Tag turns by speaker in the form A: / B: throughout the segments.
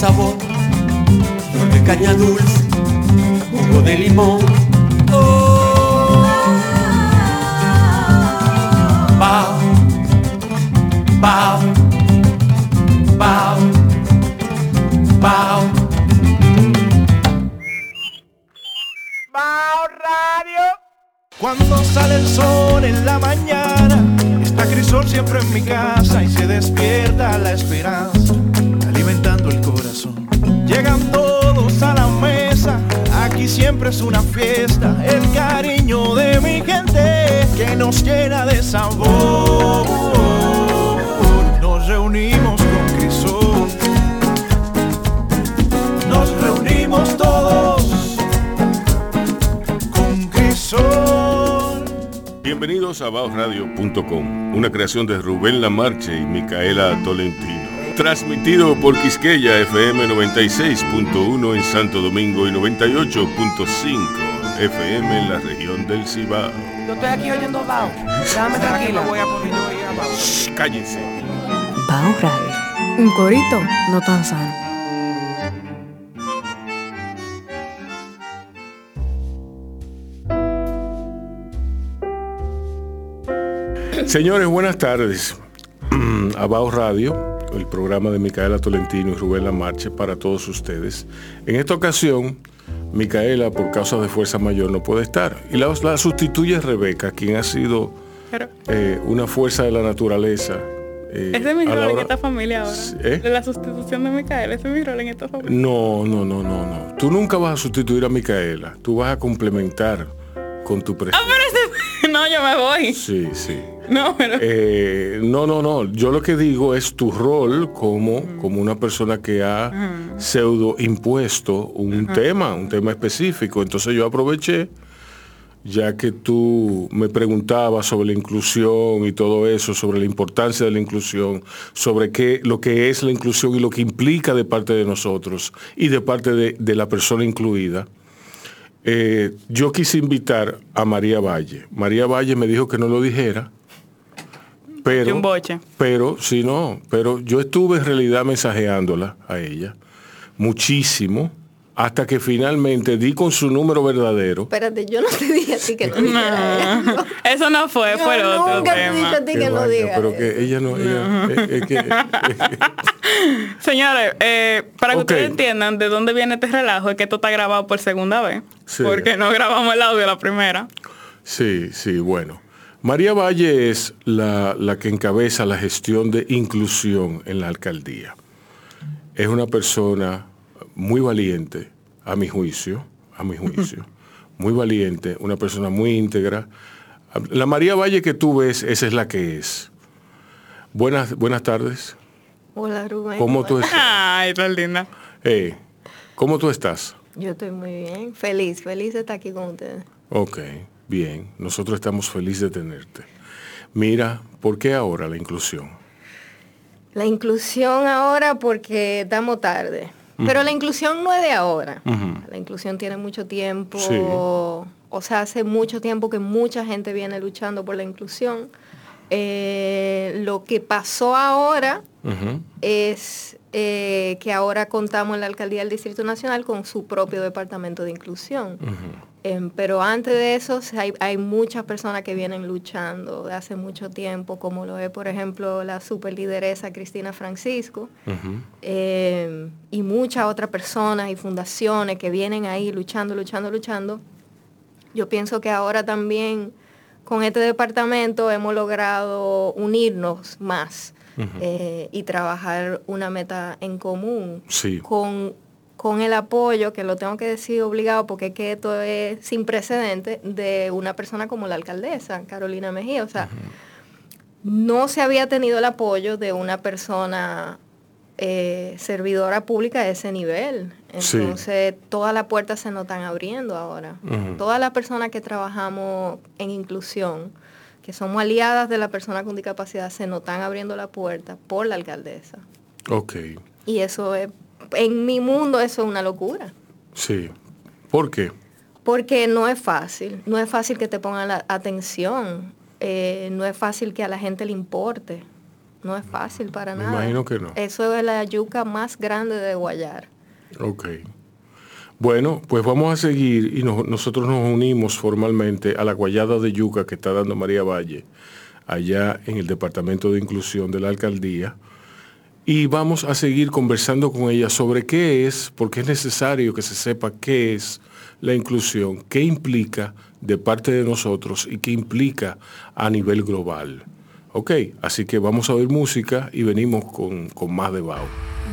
A: sabor, flor de caña dulce, jugo de limón. Oh, bao, bao, bao, bao.
B: Bao Radio. Cuando sale el sol en la mañana, está Crisol siempre en mi casa y se despierta la esperanza, el corazón. Llegan todos a la mesa, aquí siempre es una fiesta, el cariño de mi gente que nos llena de sabor. Nos reunimos con Crisol, nos reunimos todos con Crisol.
C: Bienvenidos a baosradio.com, una creación de Rubén Lamarche y Micaela Tolentino. Transmitido por Quisqueya FM 96.1 en Santo Domingo y 98.5 FM en la región del Cibao.
D: Yo estoy aquí oyendo Bao. Déjame tranquilo. Voy a poner a Bao.
C: Shh, cállense.
E: Bao Radio. Un corito no tan sano.
C: Señores, buenas tardes. A Baos Radio, el programa de Micaela Tolentino y Rubén Lamarche para todos ustedes. En esta ocasión, Micaela, por causa de fuerza mayor, no puede estar. Y la, la sustituye Rebeca, quien ha sido eh, una fuerza de la naturaleza. eh,
F: ese es mi
C: a la
F: rol en esta familia ahora.
C: ¿Eh?
F: De la sustitución de Micaela, ese es mi rol en esta familia.
C: No, no, no, no, no. Tú nunca vas a sustituir a Micaela. Tú vas a complementar con tu
F: Ah,
C: presencia.
F: pero. No, yo me voy.
C: Sí, sí.
F: No, pero...
C: Eh, no, no, no. Yo lo que digo es tu rol como, como una persona que ha pseudo impuesto un tema, un tema específico. Entonces yo aproveché, ya que tú me preguntabas sobre la inclusión y todo eso, sobre la importancia de la inclusión, sobre qué, lo que es la inclusión y lo que implica de parte de nosotros y de parte de, de la persona incluida. Eh, yo quise invitar a María Valle. María Valle me dijo que no lo dijera, pero,
F: un boche.
C: pero, sí, no, pero yo estuve en realidad mensajeándola a ella muchísimo hasta que finalmente di con su número verdadero.
G: Espérate, yo no te dije a ti que no
F: No,
G: eso.
F: eso no fue,
G: Yo
F: fue otro
G: nunca te he dicho
F: tema.
G: a ti que no digas
C: pero que ella no, ella, eh, que-
F: Señores, eh, para que ustedes entiendan de dónde viene este relajo, es que esto está grabado por segunda vez.
C: Sí.
F: Porque no grabamos el audio la primera.
C: Sí, sí, bueno. María Valle es la, la que encabeza la gestión de inclusión en la alcaldía. Es una persona muy valiente, a mi juicio, a mi juicio, muy valiente, una persona muy íntegra. La María Valle que tú ves, esa es la que es. Buenas, buenas tardes.
G: Hola, Rubén.
C: ¿Cómo tú estás?
F: Ay, tan linda.
C: Eh, ¿Cómo tú estás?
G: Yo estoy muy bien. Feliz, feliz de estar aquí con ustedes.
C: Ok, bien. Nosotros estamos felices de tenerte. Mira, ¿por qué ahora la inclusión?
G: La inclusión ahora porque estamos tarde. Pero la inclusión no es de ahora. La inclusión tiene mucho tiempo.
C: Sí.
G: O sea, hace mucho tiempo que mucha gente viene luchando por la inclusión. Eh, lo que pasó ahora es eh, que ahora contamos en la Alcaldía del Distrito Nacional con su propio departamento de inclusión. Em, pero antes de eso hay, hay muchas personas que vienen luchando de hace mucho tiempo, como lo es, por ejemplo, la superlideresa Cristina Francisco, em, y muchas otras personas y fundaciones que vienen ahí luchando, luchando, luchando. Yo pienso que ahora también con este departamento hemos logrado unirnos más eh, y trabajar una meta en común
C: Sí.
G: con, con el apoyo, que lo tengo que decir obligado porque es que esto es sin precedente, de una persona como la alcaldesa, Carolina Mejía. O sea, no se había tenido el apoyo de una persona eh, servidora pública de ese nivel.
C: Sí.
G: Entonces, todas las puertas se nos están abriendo ahora. Todas las personas que trabajamos en inclusión, que somos aliadas de la persona con discapacidad, se nos están abriendo la puerta por la alcaldesa.
C: Ok,
G: Y eso es, en mi mundo eso es una locura.
C: sí. ¿Por qué?
G: Porque no es fácil, no es fácil que te pongan la atención, eh, no es fácil que a la gente le importe. No es fácil para
C: Me
G: nada.
C: imagino que no.
G: Eso es la yuca más grande de Guayar.
C: Ok. Bueno, pues vamos a seguir y nos- nosotros nos unimos formalmente a la guayada de yuca que está dando María Valle allá en el Departamento de Inclusión de la Alcaldía. Y vamos a seguir conversando con ella sobre qué es, porque es necesario que se sepa qué es la inclusión, qué implica de parte de nosotros y qué implica a nivel global. Ok, así que vamos a oír música y venimos con, con más de Bao.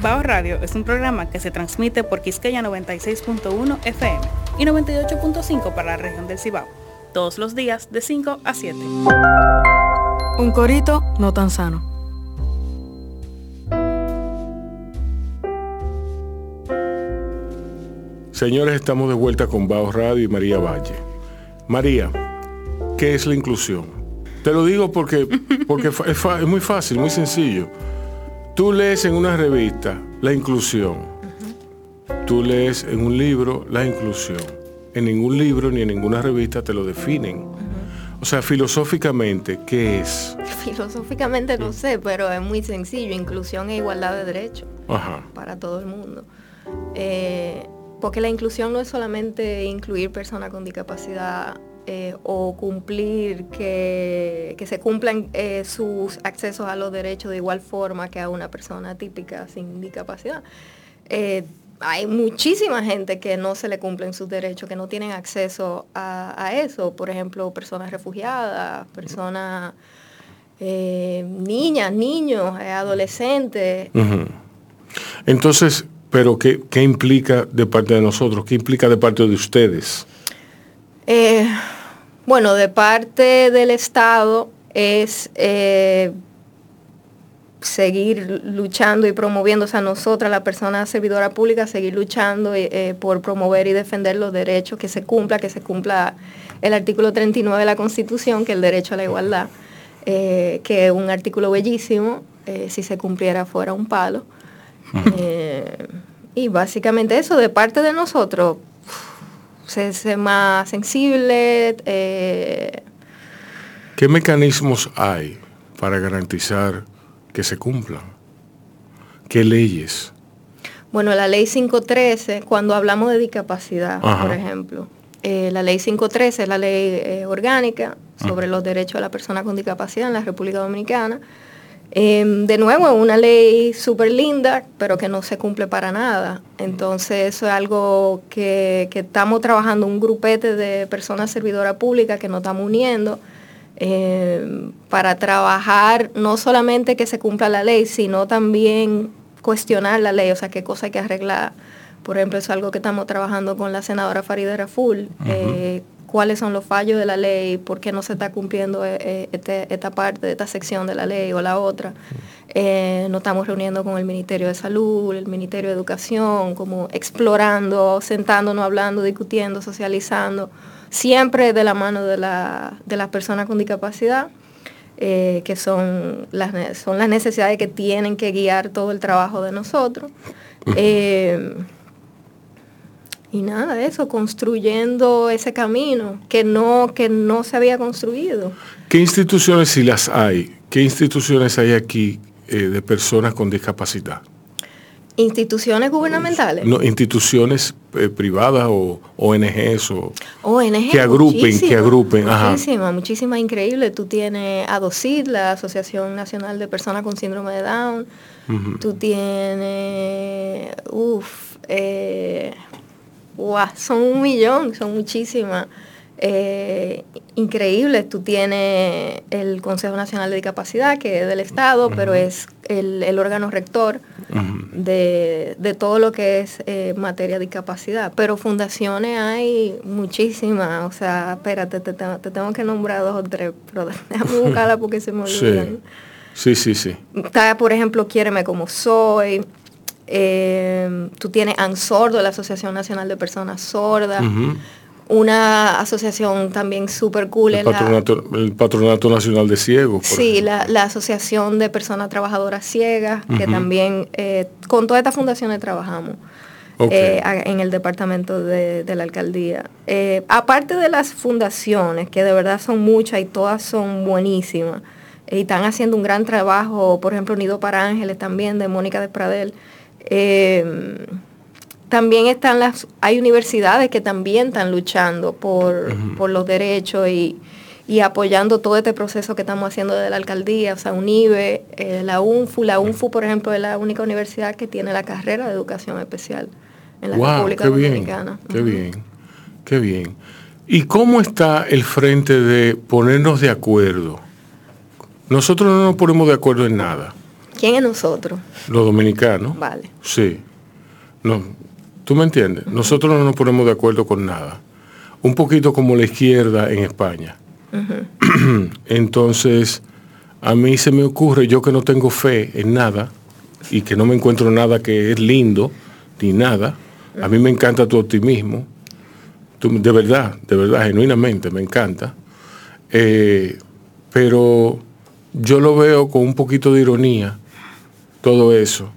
F: Bao Radio es un programa que se transmite por Quisqueya 96.1 FM y 98.5 para la región del Cibao, todos los días de 5 a 7.
E: Un corito no tan sano.
C: Señores, estamos de vuelta con Bao Radio y María Valle. María, ¿qué es la inclusión? Te lo digo porque, porque es, muy fácil, muy sencillo. Tú lees en una revista la inclusión. Tú lees en un libro la inclusión. En ningún libro ni en ninguna revista te lo definen. O sea, filosóficamente, ¿qué es?
G: Filosóficamente no sé, pero es muy sencillo. Inclusión e igualdad de derechos
C: Ajá.
G: para todo el mundo. Eh, porque la inclusión no es solamente incluir personas con discapacidad eh, o cumplir que, que se cumplan eh, sus accesos a los derechos de igual forma que a una persona típica sin discapacidad. Eh, hay muchísima gente que no se le cumplen sus derechos, que no tienen acceso a, eso. Por ejemplo, personas refugiadas, personas, niñas, niños, adolescentes.
C: Entonces, pero qué, ¿qué implica de parte de nosotros? ¿Qué implica de parte de ustedes?
G: Eh, bueno, de parte del Estado es eh, seguir luchando y promoviendo, o sea, nosotras, la persona servidora pública, seguir luchando eh, por promover y defender los derechos, que se cumpla, que se cumpla el artículo 39 de la Constitución, que es el derecho a la igualdad, que es un artículo bellísimo, si se cumpliera fuera un palo. Eh, y básicamente eso, de parte de nosotros, se ser más sensible. eh,
C: ¿Qué mecanismos hay para garantizar que se cumplan? ¿Qué leyes?
G: bueno, la ley 513, cuando hablamos de discapacidad,
C: Ajá.
G: por ejemplo, eh, la ley 513 es la ley orgánica sobre los derechos de la persona con discapacidad en la República Dominicana. Eh, de nuevo, es una ley súper linda, pero que no se cumple para nada. Entonces, eso es algo que, que estamos trabajando un grupete de personas servidoras públicas que nos estamos uniendo eh, para trabajar no solamente que se cumpla la ley, sino también cuestionar la ley, o sea, qué cosa hay que arreglar. Por ejemplo, es algo que estamos trabajando con la senadora Farida Raful. eh, cuáles son los fallos de la ley, por qué no se está cumpliendo eh, eh, este- esta parte esta sección de la ley o la otra. Eh, nos estamos reuniendo con el Ministerio de Salud, el Ministerio de Educación, como explorando, sentándonos, hablando, discutiendo, socializando, siempre de la mano de, la, de las personas con discapacidad, eh, que son las, son las necesidades que tienen que guiar todo el trabajo de nosotros. Y nada de eso, construyendo ese camino que no, que no se había construido.
C: ¿Qué instituciones, si las hay, qué instituciones hay aquí eh, de personas con discapacidad?
G: Instituciones gubernamentales.
C: No, instituciones eh, privadas o ONGs o...
G: ONG.
C: Que agrupen, que agrupen, ajá.
G: Muchísimas, muchísimas increíbles. Tú tienes ADOCID, la Asociación Nacional de Personas con Síndrome de Down. Tú tienes, uff, eh, guau, son un millón, son muchísimas. Eh, increíbles. Tú tienes el Consejo Nacional de Discapacidad, que es del Estado, pero es el, el órgano rector de, de todo lo que es eh, materia de discapacidad. Pero fundaciones hay muchísimas. O sea, espérate, te, tengo- te tengo que nombrar dos o tres, pero déjame buscarla porque se me
C: Sí,
G: olvidan.
C: sí, sí. sí.
G: Está, por ejemplo, Quiéreme como soy. Eh, tú tienes ANSORDO, la Asociación Nacional de Personas Sordas. Una asociación también súper cool.
C: el,
G: es la-
C: patronato, el Patronato Nacional de Ciegos.
G: Sí, la, la Asociación de Personas Trabajadoras Ciegas, que también eh, con todas estas fundaciones trabajamos eh, en el departamento de, de la alcaldía. Eh, aparte de las fundaciones, que de verdad son muchas y todas son buenísimas, y están haciendo un gran trabajo, por ejemplo, Unido para Ángeles también, de Mónica de Pradel. Eh, también están las, hay universidades que también están luchando por, por los derechos y, y, apoyando todo este proceso que estamos haciendo de la alcaldía, o sea, UNIBE, eh, la UNFU, la UNFU, por ejemplo, es la única universidad que tiene la carrera de educación especial en la República
C: qué
G: Dominicana.
C: Bien, qué bien, qué bien. ¿Y cómo está el frente de ponernos de acuerdo? Nosotros no nos ponemos de acuerdo en nada.
G: ¿Quién es nosotros?
C: Los dominicanos.
G: Vale.
C: Sí. No, ¿Tú me entiendes? Nosotros no nos ponemos de acuerdo con nada. Un poquito como la izquierda en España. Entonces, a mí se me ocurre, yo que no tengo fe en nada y que no me encuentro nada que es lindo, ni nada, a mí me encanta tu optimismo, de verdad, de verdad, genuinamente me encanta, eh, pero yo lo veo con un poquito de ironía, todo eso,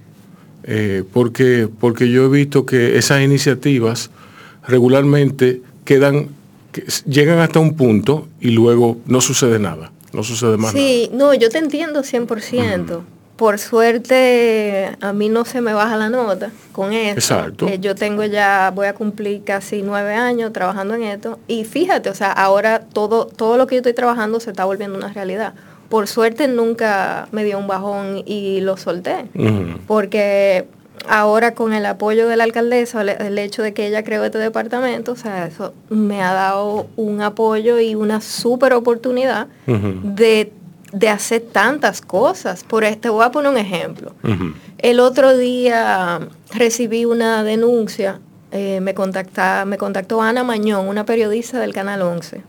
C: eh, porque, porque yo he visto que esas iniciativas regularmente quedan, que llegan hasta un punto y luego no sucede nada, no sucede más
G: sí, no, yo te entiendo 100%. Por suerte a mí no se me baja la nota con eso.
C: Exacto.
G: Eh, yo tengo ya, voy a cumplir casi nueve años trabajando en esto y fíjate, o sea, ahora todo, todo lo que yo estoy trabajando se está volviendo una realidad por suerte nunca me dio un bajón y lo solté. Porque ahora con el apoyo de la alcaldesa, el hecho de que ella creó este departamento, o sea, eso me ha dado un apoyo y una súper oportunidad de, hacer tantas cosas. Por este voy a poner un ejemplo. El otro día recibí una denuncia, eh, me, contacta, me contactó Ana Mañón, una periodista del Canal 11.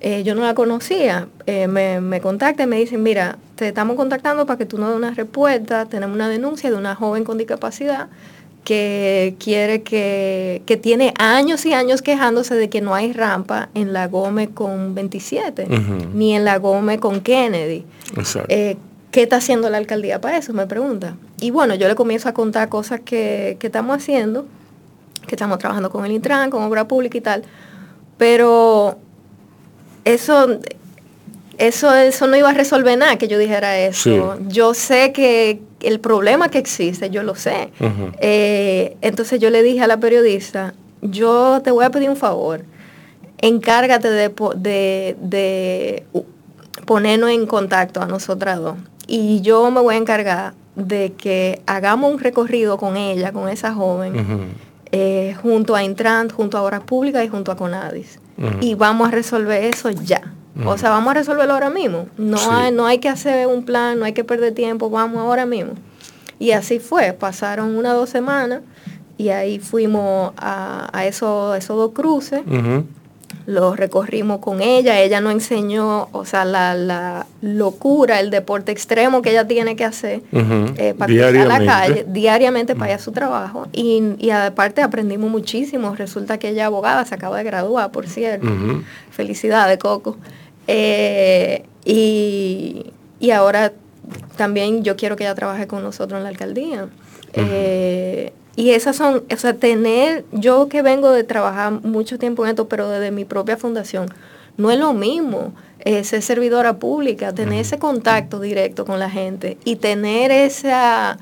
G: Eh, yo no la conocía, eh, me, me contacta y me dicen, mira, te estamos contactando para que tú nos des una respuesta, tenemos una denuncia de una joven con discapacidad que quiere que, que tiene años y años quejándose de que no hay rampa en la Gómez con 27, ni en la Gómez con Kennedy. Eh, ¿Qué está haciendo la alcaldía para eso? Me pregunta. Y bueno, yo le comienzo a contar cosas que, que estamos haciendo, que estamos trabajando con el Intran, con obra pública y tal, pero eso, eso, eso no iba a resolver nada que yo dijera eso. Yo sé que el problema que existe, yo lo sé. Eh, entonces yo le dije a la periodista, yo te voy a pedir un favor, encárgate de, de, de ponernos en contacto a nosotras dos. Y yo me voy a encargar de que hagamos un recorrido con ella, con esa joven, eh, junto a Intrant, junto a Obras Públicas y junto a Conadis y vamos a resolver eso ya. O sea, vamos a resolverlo ahora mismo. No, hay, no hay que hacer un plan, no hay que perder tiempo, vamos ahora mismo. Y así fue, pasaron una o dos semanas y ahí fuimos a, a esos, dos cruces lo recorrimos con ella, ella nos enseñó, o sea, la, locura, el deporte extremo que ella tiene que hacer eh, para cruzar la calle diariamente para ir a su trabajo. Y, aparte aprendimos muchísimo. Resulta que ella abogada, se acaba de graduar, por cierto. Felicidades, Coco. Eh, y, ahora también yo quiero que ella trabaje con nosotros en la alcaldía. Y esas son, o sea, tener, yo que vengo de trabajar mucho tiempo en esto, pero desde mi propia fundación, no es lo mismo eh, ser servidora pública, tener ese contacto directo con la gente y tener esa,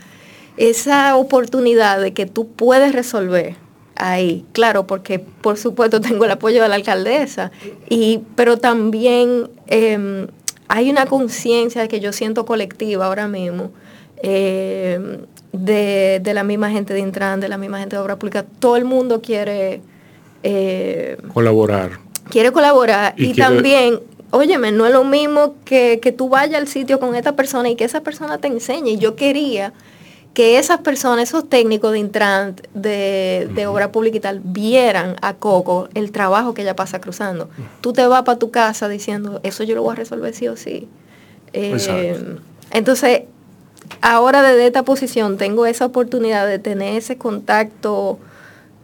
G: esa oportunidad de que tú puedes resolver ahí. Claro, porque por supuesto tengo el apoyo de la alcaldesa, y, pero también em, hay una conciencia que yo siento colectiva ahora mismo. Em, de, la misma gente de Intran, de la misma gente de Obra Pública. Todo el mundo quiere...
C: Eh, colaborar.
G: Quiere colaborar. Y, también, óyeme, no es lo mismo que, tú vayas al sitio con esta persona y que esa persona te enseñe. Y yo quería que esas personas, esos técnicos de Intran, de, obra pública y tal, vieran a Coco el trabajo que ella pasa cruzando. Tú te vas para tu casa diciendo, eso yo lo voy a resolver sí o sí. Eh, entonces, ahora desde esta posición tengo esa oportunidad de tener ese contacto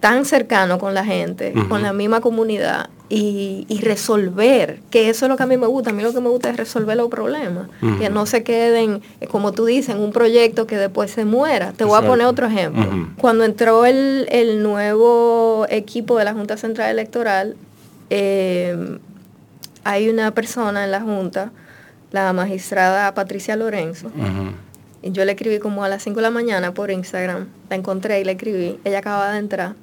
G: tan cercano con la gente, con la misma comunidad y, resolver, que eso es lo que a mí me gusta, a mí lo que me gusta es resolver los problemas, que no se queden, como tú dices, en un proyecto que después se muera. Te voy a poner otro ejemplo. Cuando entró el, nuevo equipo de la Junta Central Electoral, eh, hay una persona en la Junta la magistrada Patricia Lorenzo. Y yo le escribí como a las 5 de la mañana por Instagram. La encontré y le escribí. Ella acaba de entrar.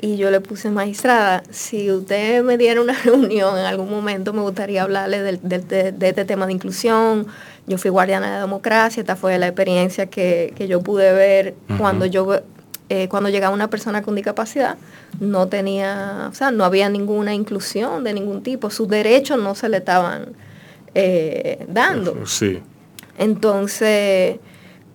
G: Y yo le puse, magistrada, si usted me diera una reunión en algún momento, me gustaría hablarle del- de, de este tema de inclusión. Yo fui guardiana de democracia, esta fue la experiencia que, que yo pude ver cuando yo eh, cuando llegaba una persona con discapacidad, no tenía, o sea, no había ninguna inclusión de ningún tipo, sus derechos no se le estaban eh, dando.
C: Sí.
G: Entonces,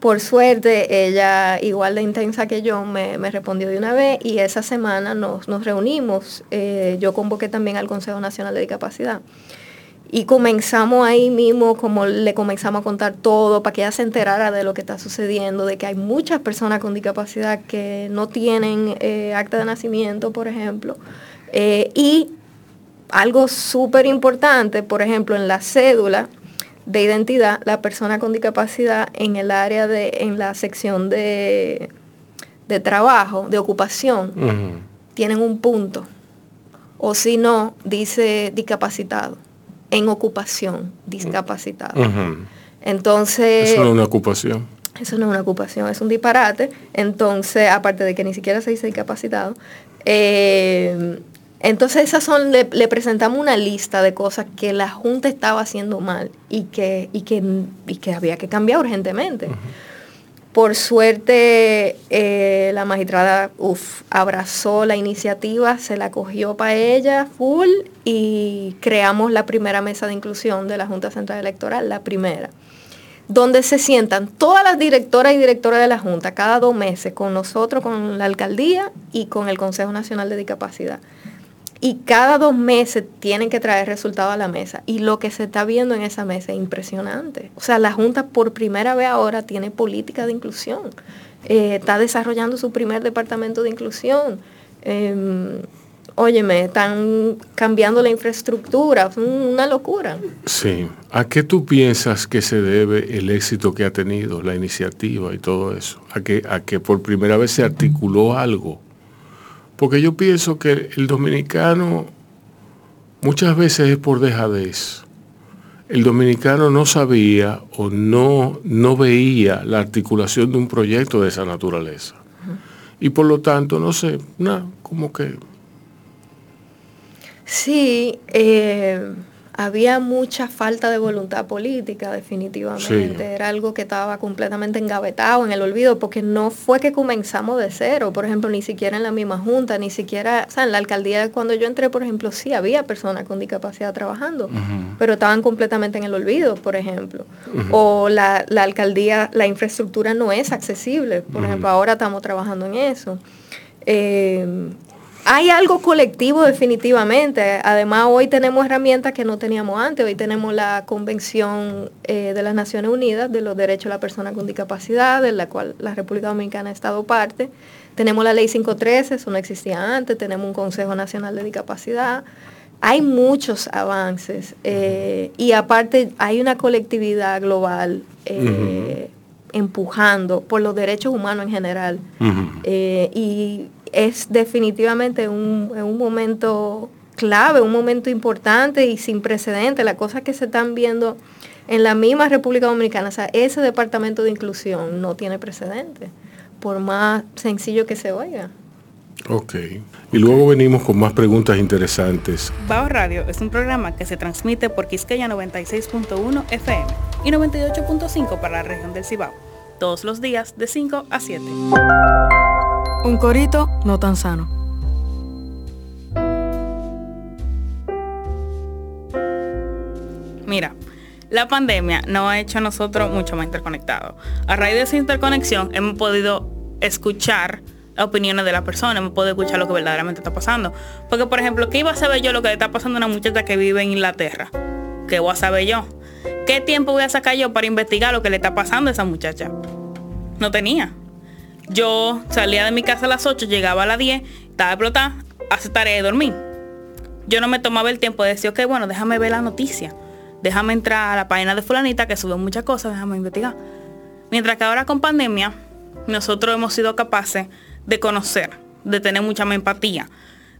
G: por suerte, ella, igual de intensa que yo, me, me respondió de una vez y esa semana nos, nos reunimos. Eh, yo convoqué también al Consejo Nacional de Discapacidad. Y comenzamos ahí mismo, como le comenzamos a contar todo, para que ella se enterara de lo que está sucediendo, de que hay muchas personas con discapacidad que no tienen eh, acta de nacimiento, por ejemplo. Eh, y algo súper importante, por ejemplo, en la cédula de identidad, la persona con discapacidad en el área de, en la sección de, de trabajo, de ocupación, tienen un punto. O si no, dice discapacitado. En ocupación, discapacitado. Entonces,
C: Eso no es una ocupación.
G: eso no es una ocupación, es un disparate. Entonces, aparte de que ni siquiera se dice discapacitado. eh, entonces, esas son, le, le presentamos una lista de cosas que la Junta estaba haciendo mal y que, y que, y que había que cambiar urgentemente. Por suerte, eh, la magistrada uf, abrazó la iniciativa, se la cogió para ella full y creamos la primera mesa de inclusión de la Junta Central Electoral, la primera donde se sientan todas las directoras y directores de la Junta cada dos meses con nosotros, con la alcaldía y con el Consejo Nacional de Discapacidad. Y cada dos meses tienen que traer resultados a la mesa. Y lo que se está viendo en esa mesa es impresionante. O sea, la Junta por primera vez ahora tiene política de inclusión. Eh, está desarrollando su primer departamento de inclusión. Eh, óyeme, están cambiando la infraestructura. Es una locura.
C: Sí. ¿A qué tú piensas que se debe el éxito que ha tenido la iniciativa y todo eso? ¿A que, a que por primera vez se articuló algo? Porque yo pienso que el dominicano muchas veces es por dejadez. El dominicano no sabía o no, no veía la articulación de un proyecto de esa naturaleza. Y por lo tanto, no sé, nada, como que
G: Sí, eh, había mucha falta de voluntad política, definitivamente.
C: Sí.
G: Era algo que estaba completamente engavetado en el olvido, porque no fue que comenzamos de cero, por ejemplo, ni siquiera en la misma junta, ni siquiera, o sea, en la alcaldía cuando yo entré, por ejemplo, sí había personas con discapacidad trabajando, pero estaban completamente en el olvido, por ejemplo. O la, la alcaldía, la infraestructura no es accesible, por ejemplo, ahora estamos trabajando en eso. Eh, hay algo colectivo definitivamente. Además, hoy tenemos herramientas que no teníamos antes. Hoy tenemos la Convención eh, de las Naciones Unidas de los Derechos de la Persona con Discapacidad, de la cual la República Dominicana ha estado parte. Tenemos la Ley 513, eso no existía antes. Tenemos un Consejo Nacional de Discapacidad. Hay muchos avances. eh, y aparte, hay una colectividad global eh, empujando por los derechos humanos en general. y es definitivamente un, un momento clave, un momento importante y sin precedentes. Las cosas que se están viendo en la misma República Dominicana, o sea, ese departamento de inclusión no tiene precedentes, por más sencillo que se oiga.
C: Ok. Y luego venimos con más preguntas interesantes.
F: Bao Radio es un programa que se transmite por Quisqueya 96.1 FM y 98.5 para la región del Cibao, todos los días de 5 a 7.
E: Un corito no tan sano.
F: Mira, la pandemia nos ha hecho a nosotros mucho más interconectados. A raíz de esa interconexión hemos podido escuchar opiniones de la persona, hemos podido escuchar lo que verdaderamente está pasando. Porque, por ejemplo, ¿qué iba a saber yo lo que está pasando a una muchacha que vive en Inglaterra? ¿Qué voy a saber yo? ¿Qué tiempo voy a sacar yo para investigar lo que le está pasando a esa muchacha? No tenía. Yo salía de mi casa a las 8, llegaba a las 10, estaba explotada, hace tarea de dormir. Yo no me tomaba el tiempo de decir, ok, bueno, déjame ver la noticia. Déjame entrar a la página de fulanita que sube muchas cosas, déjame investigar. Mientras que ahora con pandemia, nosotros hemos sido capaces de conocer, de tener mucha más empatía,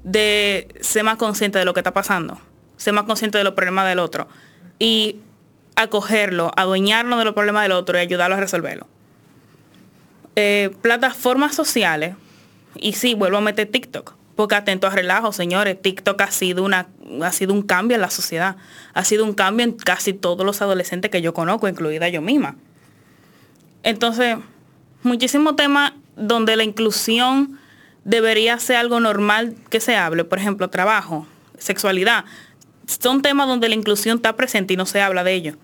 F: de ser más consciente de lo que está pasando, ser más consciente de los problemas del otro. Y acogerlo, adueñarnos de los problemas del otro y ayudarlo a resolverlo. Eh, plataformas sociales, y sí, vuelvo a meter TikTok, porque atento a relajo, señores, TikTok ha sido, una, ha sido un cambio en la sociedad, ha sido un cambio en casi todos los adolescentes que yo conozco, incluida yo misma. Entonces, muchísimos temas donde la inclusión debería ser algo normal que se hable, por ejemplo, trabajo, sexualidad, son temas donde la inclusión está presente y no se habla de ello.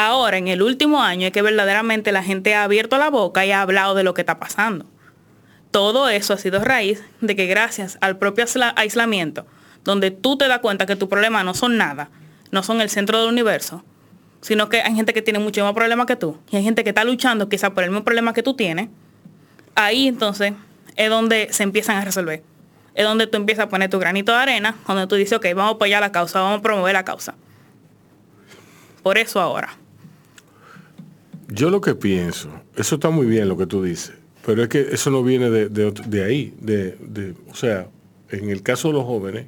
F: Ahora, en el último año, es que verdaderamente la gente ha abierto la boca y ha hablado de lo que está pasando. Todo eso ha sido raíz de que gracias al propio aisla- aislamiento, donde tú te das cuenta que tus problemas no son nada, no son el centro del universo, sino que hay gente que tiene mucho más problemas que tú, y hay gente que está luchando quizá por el mismo problema que tú tienes, ahí entonces es donde se empiezan a resolver. Es donde tú empiezas a poner tu granito de arena, donde tú dices, ok, vamos a apoyar la causa, vamos a promover la causa. Por eso ahora.
C: Yo lo que pienso, eso está muy bien lo que tú dices, pero es que eso no viene de, de ot- de ahí, de, de- o sea, en el caso de los jóvenes,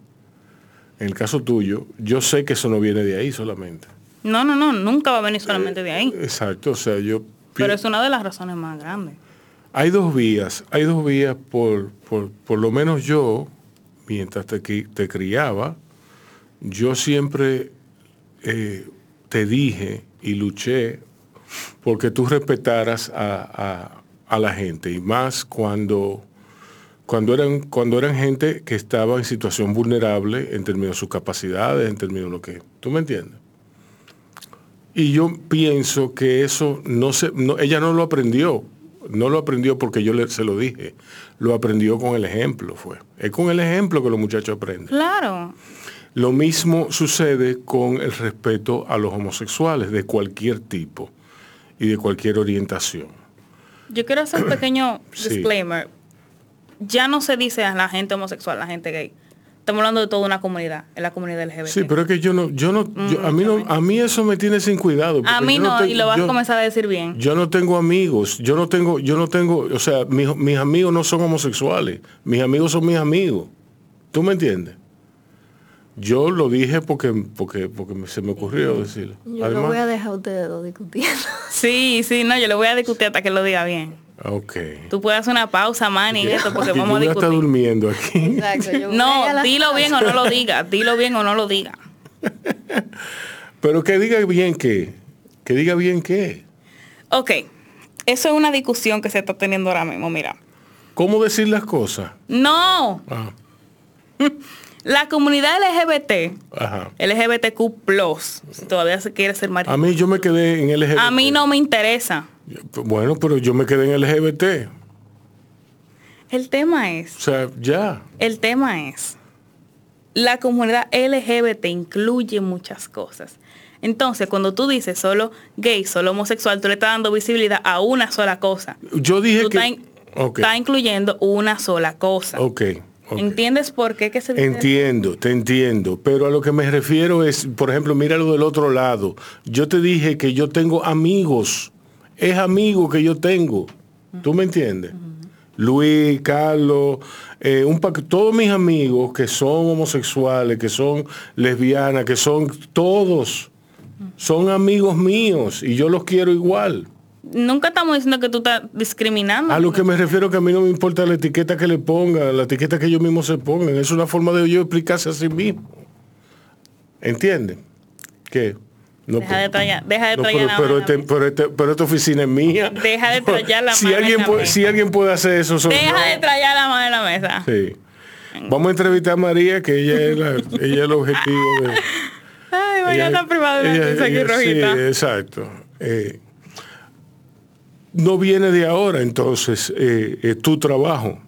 C: en el caso tuyo, yo sé que eso no viene de ahí solamente.
F: No, no, no, nunca va a venir solamente de ahí.
C: Exacto, o sea, yo...
F: Pero es una de las razones más grandes.
C: Hay dos vías, hay dos vías por, por, por lo menos yo, mientras te, te criaba, yo siempre eh, te dije y luché porque tú respetaras a, a- a la gente y más cuando, cuando, eran, cuando eran gente que estaba en situación vulnerable en términos de sus capacidades, en términos de lo que... ¿Tú me entiendes? Y yo pienso que eso no se, no, ella no lo aprendió, no lo aprendió porque yo le, se lo dije, lo aprendió con el ejemplo, fue. Es con el ejemplo que los muchachos aprenden.
F: Claro.
C: Lo mismo sucede con el respeto a los homosexuales de cualquier tipo y de cualquier orientación.
F: Yo quiero hacer un pequeño
C: Sí.
F: disclaimer. Ya no se dice a la gente homosexual, a la gente gay. Estamos hablando de toda una comunidad, en la comunidad LGBT.
C: Sí, pero es que yo no, yo no, yo- a mí no, a mí eso me tiene sin cuidado.
F: a mí no, y lo vas
C: yo-
F: a comenzar a decir bien.
C: Yo no tengo amigos, yo no tengo, yo no tengo, o sea, mis, mis amigos no son homosexuales, mis amigos son mis amigos. ¿Tú me entiendes? Yo lo dije porque, porque, porque se me ocurrió decirlo.
G: Yo no
C: Además-
G: voy a dejar a ustedes dos discutiendo.
F: Sí, sí, no, yo le voy a discutir hasta que lo diga bien.
C: Ok.
F: Tú puedes hacer una pausa, Manny, esto, porque
C: Que
F: vamos a
C: Julia está
F: discutir.
C: durmiendo aquí.
G: Exacto. yo
F: No, dilo bien o no lo diga. Dilo bien o no lo diga.
C: Pero que diga bien qué. Que diga bien qué.
F: Ok, eso es una discusión que se está teniendo ahora mismo, mira.
C: ¿Cómo decir las cosas?
F: No,
C: Ah,
F: la comunidad LGBT,
C: ajá.
F: LGBTQ+, si todavía se quiere ser
C: A
F: marido.
C: mí yo me quedé en LGBT.
F: A mí no me interesa.
C: Bueno, pero yo me quedé en LGBT.
F: El tema es,
C: O sea, ya.
F: el tema es, la comunidad LGBT incluye muchas cosas. Entonces, cuando tú dices solo gay, solo homosexual, tú le estás dando visibilidad a una sola cosa.
C: Yo dije
F: Tú
C: que...
F: estás, in-
C: Ok,
F: estás incluyendo una sola cosa.
C: ok.
F: ¿Entiendes por qué que se dice?
C: Entiendo, te entiendo, pero a lo que me refiero es, por ejemplo, míralo del otro lado. Yo te dije que yo tengo amigos, es amigo que yo tengo. ¿Tú me entiendes? Luis, Carlos, eh, un todos mis amigos que son homosexuales, que son lesbianas, que son todos, son amigos míos y yo los quiero igual.
F: Nunca estamos diciendo que tú estás discriminando.
C: A lo que me refiero que a mí no me importa la etiqueta que le pongan, la etiqueta que ellos mismos se pongan. Es una forma de yo explicarse a sí mismo. ¿Entienden? ¿Qué? No,
F: Deja de trallar- deja de
C: no, pero,
F: la
C: pero,
F: mano.
C: este- pero este- pero esta oficina es mía.
F: Deja de trallar la
C: si
F: mano en
C: alguien
F: la
C: puede,
F: mesa.
C: Si alguien puede hacer eso, soy
F: Deja de traer la mano en la mesa.
C: Sí. Vamos a entrevistar a María, que ella es, la- ella es el objetivo de...
F: Ay, privada de
C: ella-
F: aquí rojita.
C: Sí, exacto. Eh, no viene de ahora, entonces, eh, eh, tu trabajo.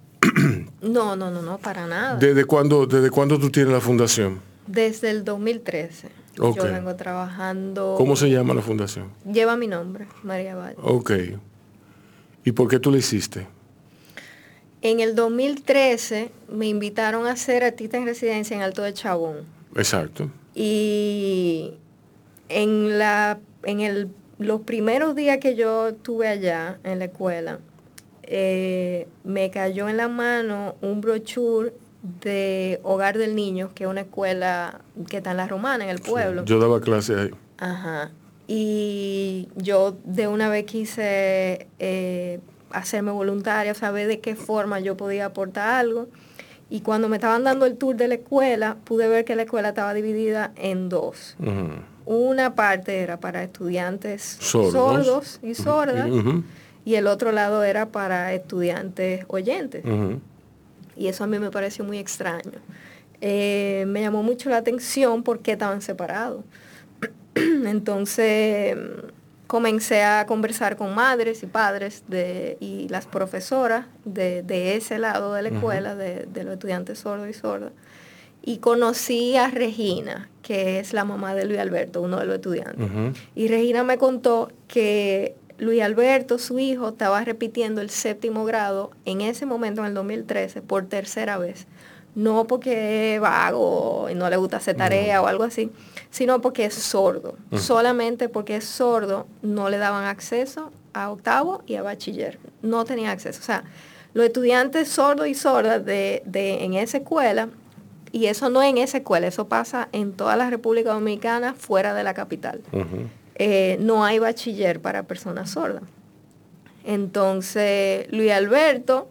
G: No, no, no, no, para nada.
C: ¿Desde cuándo, ¿Desde cuándo tú tienes la fundación?
G: Desde el 2013.
C: Ok.
G: Yo vengo trabajando.
C: ¿Cómo se llama la fundación?
G: Lleva mi nombre, María Valle.
C: Ok. ¿Y por qué tú la hiciste?
G: En el 2013 me invitaron a ser artista en residencia en Alto de Chabón.
C: Exacto.
G: Y en la en el, los primeros días que yo estuve allá en la escuela, eh, me cayó en la mano un brochure de Hogar del Niño, que es una escuela que está en la Romana, en el pueblo.
C: Yo daba clases ahí.
G: Ajá. y yo de una vez quise eh, hacerme voluntaria, saber de qué forma yo podía aportar algo. Y cuando me estaban dando el tour de la escuela, pude ver que la escuela estaba dividida en dos. Una parte era para estudiantes sordos, y sordas y el otro lado era para estudiantes oyentes. Y eso a mí me pareció muy extraño. Eh, me llamó mucho la atención porque estaban separados. Entonces comencé a conversar con madres y padres de, y las profesoras de, ese lado de la escuela, de, los estudiantes sordos y sordas. Y conocí a Regina, que es la mamá de Luis Alberto, uno de los estudiantes. Y Regina me contó que Luis Alberto, su hijo, estaba repitiendo el séptimo grado en ese momento, en el 2013, por tercera vez. No porque es vago y no le gusta hacer tarea o algo así, sino porque es sordo. Solamente porque es sordo no le daban acceso a octavo y a bachiller. No tenía acceso. O sea, los estudiantes sordos y sordas de, en esa escuela, y eso no en esa escuela, eso pasa en toda la República Dominicana fuera de la capital. Eh, no hay bachiller para personas sordas. Entonces, Luis Alberto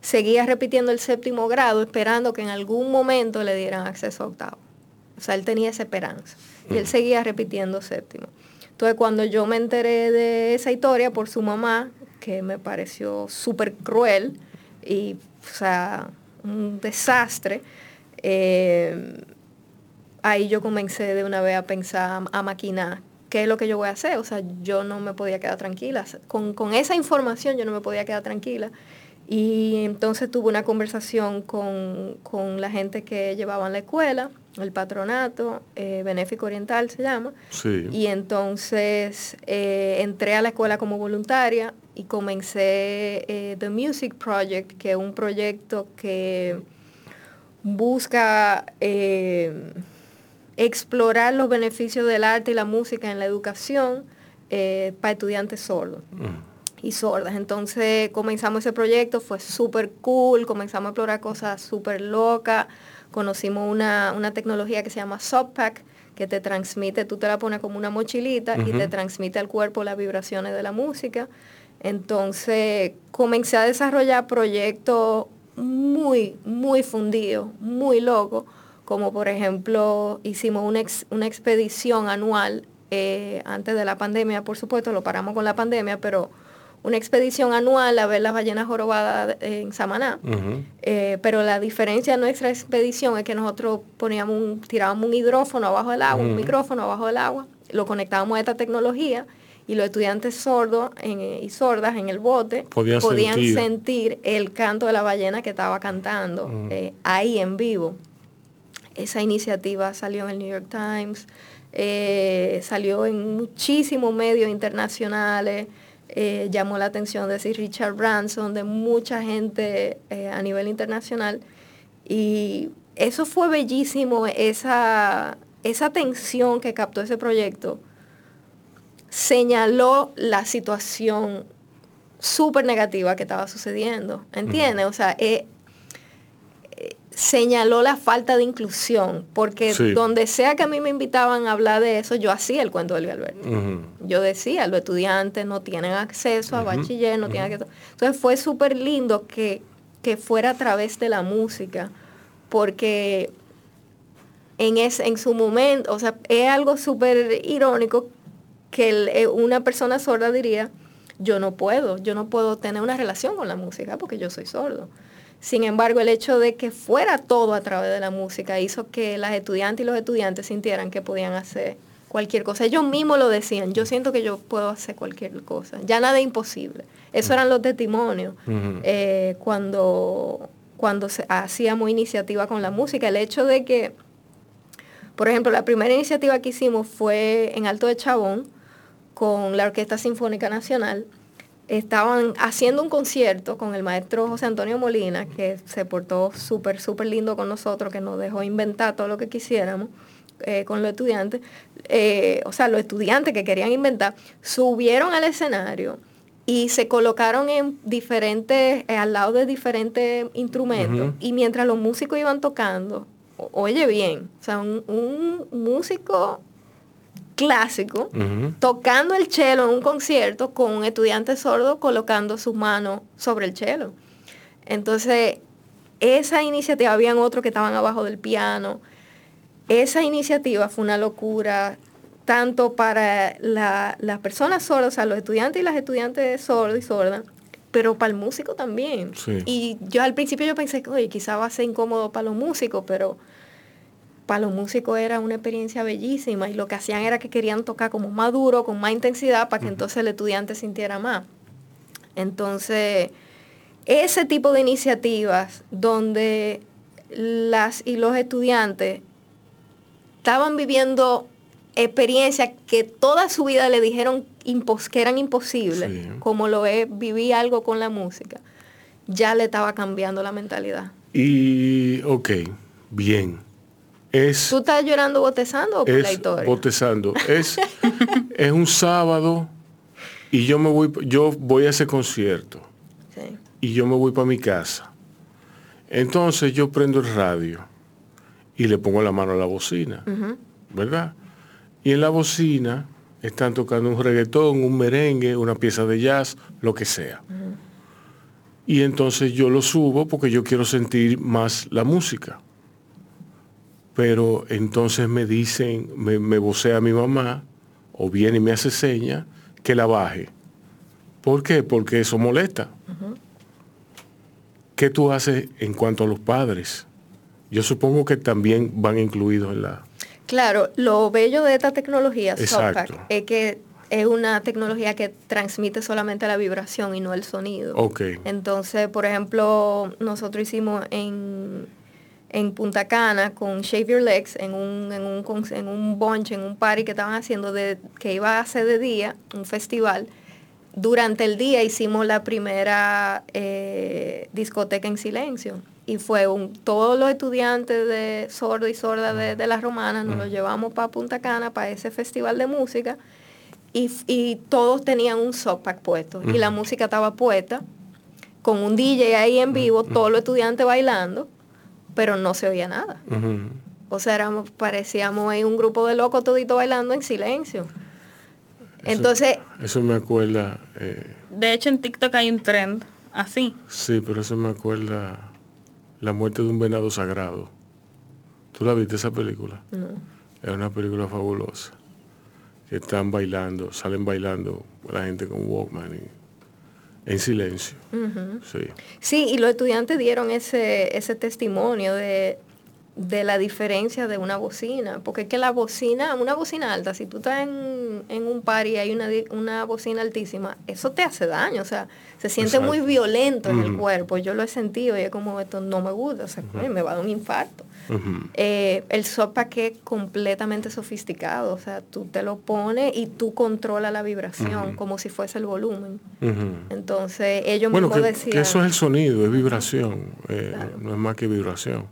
G: seguía repitiendo el séptimo grado esperando que en algún momento le dieran acceso a octavo. O sea, él tenía esa esperanza. Y él seguía repitiendo séptimo. Entonces, cuando yo me enteré de esa historia por su mamá, que me pareció súper cruel y, o sea, un desastre, eh, ahí yo comencé de una vez a pensar, a maquinar qué es lo que yo voy a hacer. O sea, yo no me podía quedar tranquila. Con, esa información yo no me podía quedar tranquila. Y entonces tuve una conversación con, la gente que llevaban la escuela, el patronato, eh, Benéfico Oriental se llama.
C: Sí.
G: Y entonces eh, entré a la escuela como voluntaria y comencé eh, The Music Project, que es un proyecto que busca explorar los beneficios del arte y la música en la educación eh, para estudiantes sordos. Mm. y sordas. Entonces comenzamos ese proyecto, fue súper cool, comenzamos a explorar cosas súper locas, conocimos una, tecnología que se llama Subpack, que te transmite, tú te la pones como una mochilita y te transmite al cuerpo las vibraciones de la música. Entonces comencé a desarrollar proyectos muy, muy fundidos, muy locos, como por ejemplo hicimos una, expedición anual eh, antes de la pandemia, por supuesto, lo paramos con la pandemia, pero una expedición anual a ver las ballenas jorobadas en Samaná. Eh, pero la diferencia de nuestra expedición es que nosotros poníamos un, tirábamos un hidrófono abajo del agua, un micrófono abajo del agua, lo conectábamos a esta tecnología y los estudiantes sordos y sordas en el bote podían, sentir. el canto de la ballena que estaba cantando eh, ahí en vivo. Esa iniciativa salió en el New York Times, eh, salió en muchísimos medios internacionales, eh, llamó la atención de Richard Branson, de mucha gente eh, a nivel internacional. Y eso fue bellísimo, esa, esa atención que captó ese proyecto señaló la situación súper negativa que estaba sucediendo, ¿entiendes? O sea, señaló la falta de inclusión, porque donde sea que a mí me invitaban a hablar de eso, yo hacía el cuento de Luis Alberto. Yo decía, los estudiantes no tienen acceso a bachiller, no tienen acceso. Entonces fue súper lindo que, que, fuera a través de la música, porque en, ese, en su momento, o sea, es algo súper irónico que eh, una persona sorda diría, yo no puedo, yo no puedo tener una relación con la música porque yo soy sordo. Sin embargo, el hecho de que fuera todo a través de la música hizo que las estudiantes y los estudiantes sintieran que podían hacer cualquier cosa. Ellos mismos lo decían, yo siento que yo puedo hacer cualquier cosa, ya nada es imposible. Esos eran los testimonios eh, cuando, cuando se, hacíamos iniciativa con la música. El hecho de que, por ejemplo, la primera iniciativa que hicimos fue en Alto de Chabón con la Orquesta Sinfónica Nacional estaban haciendo un concierto con el maestro José Antonio Molina, que se portó súper, súper lindo con nosotros, que nos dejó inventar todo lo que quisiéramos eh, con los estudiantes. Eh, o sea, los estudiantes que querían inventar, subieron al escenario y se colocaron en diferentes, eh, al lado de diferentes instrumentos. Y mientras los músicos iban tocando, oye bien, o sea, un músico clásico, tocando el cello en un concierto con un estudiante sordo colocando su mano sobre el cello. Entonces, esa iniciativa, habían otros que estaban abajo del piano. Esa iniciativa fue una locura, tanto para las personas sordas, o sea, los estudiantes y las estudiantes sordos y sordas, pero para el músico también.
C: Sí.
G: Y yo al principio yo pensé que, oye, quizá va a ser incómodo para los músicos, pero para los músicos era una experiencia bellísima y lo que hacían era que querían tocar como más duro, con más intensidad, para que entonces el estudiante sintiera más. Entonces, ese tipo de iniciativas donde las y los estudiantes estaban viviendo experiencias que toda su vida le dijeron impos- que eran imposibles,
C: Sí.
G: como lo es vivir algo con la música, ya le estaba cambiando la mentalidad.
C: Y, ok, bien. Es,
G: ¿Tú estás llorando botezando o por la
C: es
G: historia?
C: botezando. Es, es un sábado y yo me voy, yo voy a ese concierto
G: Sí.
C: y yo me voy para mi casa. Entonces yo prendo el radio y le pongo la mano a la bocina, ¿verdad? Y en la bocina están tocando un reggaetón, un merengue, una pieza de jazz, lo que sea. Y entonces yo lo subo porque yo quiero sentir más la música. Pero entonces me dicen, me, me vocea mi mamá, o viene y me hace seña, que la baje. ¿Por qué? Porque eso molesta. ¿Qué tú haces en cuanto a los padres? Yo supongo que también van incluidos en la...
G: Claro, lo bello de esta tecnología. Softpack, es que es una tecnología que transmite solamente la vibración y no el sonido. Entonces, por ejemplo, nosotros hicimos en, en Punta Cana con Shave Your Legs, en un, en un, en un bunch, en un party que estaban haciendo, de, que iba a ser de día, un festival. Durante el día hicimos la primera eh, discoteca en silencio. Y fue un, todos los estudiantes de sordo y sorda de, de las romanas, nos los llevamos para Punta Cana, para ese festival de música. Y, y todos tenían un sockpack puesto. Y la música estaba puesta con un DJ ahí en vivo, todos los estudiantes bailando, pero no se oía nada. O sea, éramos, parecíamos ahí un grupo de locos todito bailando en silencio. Entonces,
C: Eso me acuerda, eh,
F: De hecho, en TikTok hay un trend así.
C: sí, pero eso me acuerda la muerte de un venado sagrado. ¿Tú la viste esa película? Es una película fabulosa. Que están bailando, salen bailando la gente con Walkman y- en silencio. Sí.
G: sí, y los estudiantes dieron ese, ese testimonio de, de la diferencia de una bocina, porque es que la bocina, una bocina alta, si tú estás en, en un par y hay una, una bocina altísima, eso te hace daño, o sea, se siente
C: Exacto.
G: muy violento en el cuerpo, yo lo he sentido y es como esto no me gusta, o sea, me va a dar un infarto. Eh, el softpack es completamente sofisticado, o sea, tú te lo pones y tú controlas la vibración como si fuese el volumen. Entonces, ellos
C: Bueno,
G: mismos
C: que,
G: decían...
C: que eso es el sonido, es vibración, eh, no es más que vibración.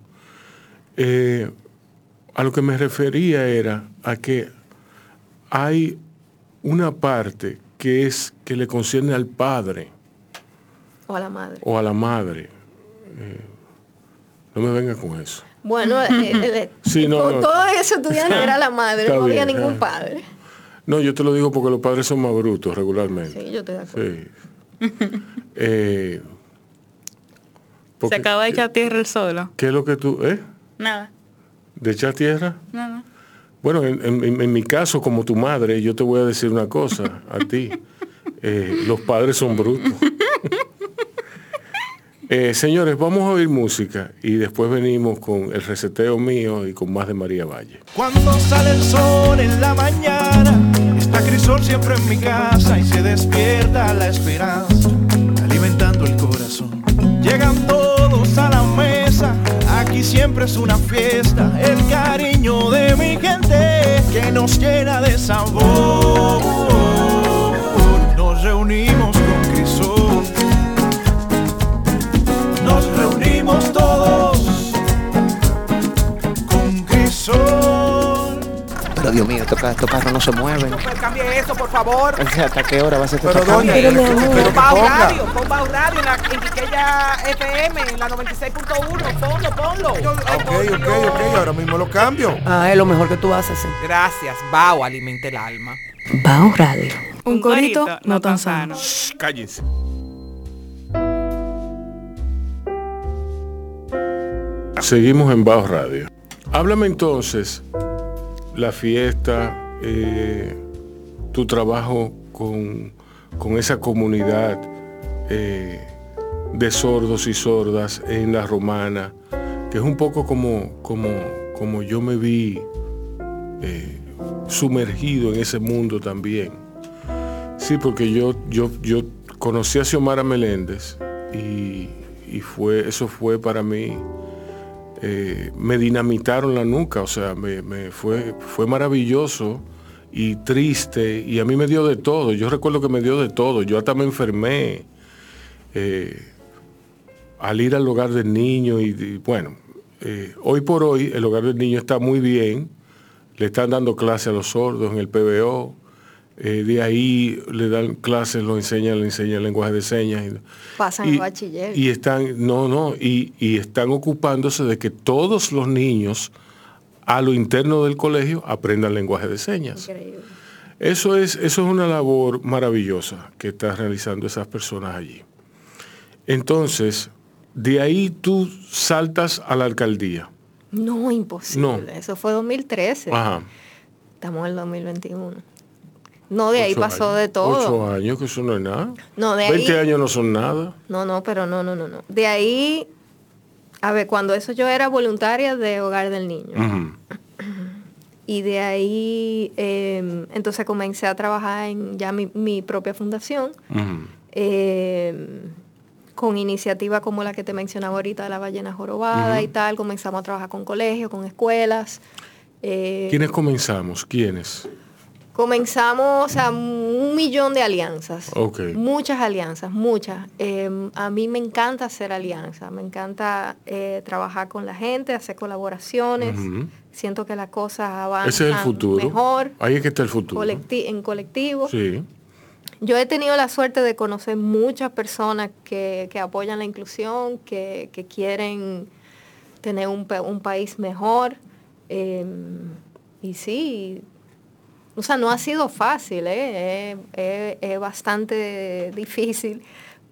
C: Eh, a lo que me refería era a que hay una parte que es que le concierne al padre
G: O a la madre.
C: o a la madre. Eh, no me venga con eso.
G: Bueno, eh, eh,
C: Sí, no,
G: con
C: no.
G: todos esos estudiantes era la madre, no había
C: bien,
G: ningún
C: ah.
G: padre.
C: No, yo te lo digo porque los padres son más brutos regularmente.
G: Sí, yo estoy de acuerdo.
C: Sí. Eh, porque-
F: Se acaba de echar tierra el solo.
C: ¿Qué es lo que tú... ¿Eh?
F: Nada,
C: ¿De echar tierra?
F: nada.
C: Bueno, en, en- en mi caso, como tu madre, yo te voy a decir una cosa a ti. Eh, los padres son brutos. Eh, señores, vamos a oír música y después venimos con el reseteo mío y con más de María Valle.
B: Cuando sale el sol en la mañana, está Crisol siempre en mi casa y se despierta la esperanza, alimentando el corazón. Llegan todos a la mesa, aquí siempre es una fiesta, el cariño de mi gente que nos llena de sabor. Nos reunimos
H: Pero Dios mío, estos, estos carros no se mueven.
D: Cambie eso, por favor.
H: O sea, ¿hasta qué hora va a ser que
I: Pero
H: cambie?
I: pero.
D: Radio, pon Bajo Radio en la en Quiqueya FM, en la 96.1. Ponlo, ponlo.
I: Ok, ok, ok, ahora mismo lo cambio.
J: Ah, es lo mejor que tú haces. sí.
D: Gracias, Bao alimenta el alma.
E: Bao Radio.
F: Un corito no tan sano.
C: Shh, cállense. Seguimos en Bajo Radio. Háblame entonces la fiesta, eh, tu trabajo con, con esa comunidad eh, de sordos y sordas en la romana, que es un poco como, como, como yo me vi eh, sumergido en ese mundo también. Sí, porque yo, yo, yo conocí a Xiomara Meléndez y, y fue, eso fue para mí, eh, me dinamitaron la nuca, o sea, me, fue, fue maravilloso y triste y a mí me dio de todo, yo recuerdo que me dio de todo, yo hasta me enfermé eh, al ir al hogar del niño y, y, bueno, eh, hoy por hoy el hogar del niño está muy bien, le están dando clase a los sordos en el PBO, eh, de ahí le dan clases, lo enseñan, le enseñan lenguaje de señas. y-
G: Pasan
C: y,
G: a bachiller.
C: y están, no, no, y, y están ocupándose de que todos los niños a lo interno del colegio aprendan lenguaje de señas.
G: Increíble.
C: Eso es, eso es una labor maravillosa que están realizando esas personas allí. Entonces, de ahí tú saltas a la alcaldía.
G: No, imposible.
C: No.
G: Eso fue 2013.
C: Ajá.
G: Estamos en el 2021. No, de ahí pasó
C: años.
G: de todo.
C: Ocho años, que eso no es nada.
G: No, de
C: 20
G: ahí.
C: años no son nada.
G: No, no, pero no, no, no, no. De ahí, a ver, cuando eso yo era voluntaria de Hogar del Niño. Y de ahí, eh, entonces comencé a trabajar en ya mi, mi propia fundación, eh, con iniciativas como la que te mencionaba ahorita de la ballena jorobada y tal. Comenzamos a trabajar con colegios, con escuelas. eh,
C: ¿Quiénes comenzamos? ¿Quiénes?
G: Comenzamos, o sea, un millón de alianzas. Muchas alianzas, muchas. Eh, a mí me encanta hacer alianzas, me encanta eh, trabajar con la gente, hacer colaboraciones. Siento que las cosas avanzan
C: Ese es el futuro.
G: mejor
C: Ahí es que está el futuro.
G: colecti- en colectivo.
C: Sí.
G: Yo he tenido la suerte de conocer muchas personas que, que apoyan la inclusión, que, que quieren tener un, un país mejor. eh, y sí, o sea, no ha sido fácil, ¿eh? es, es- es bastante difícil,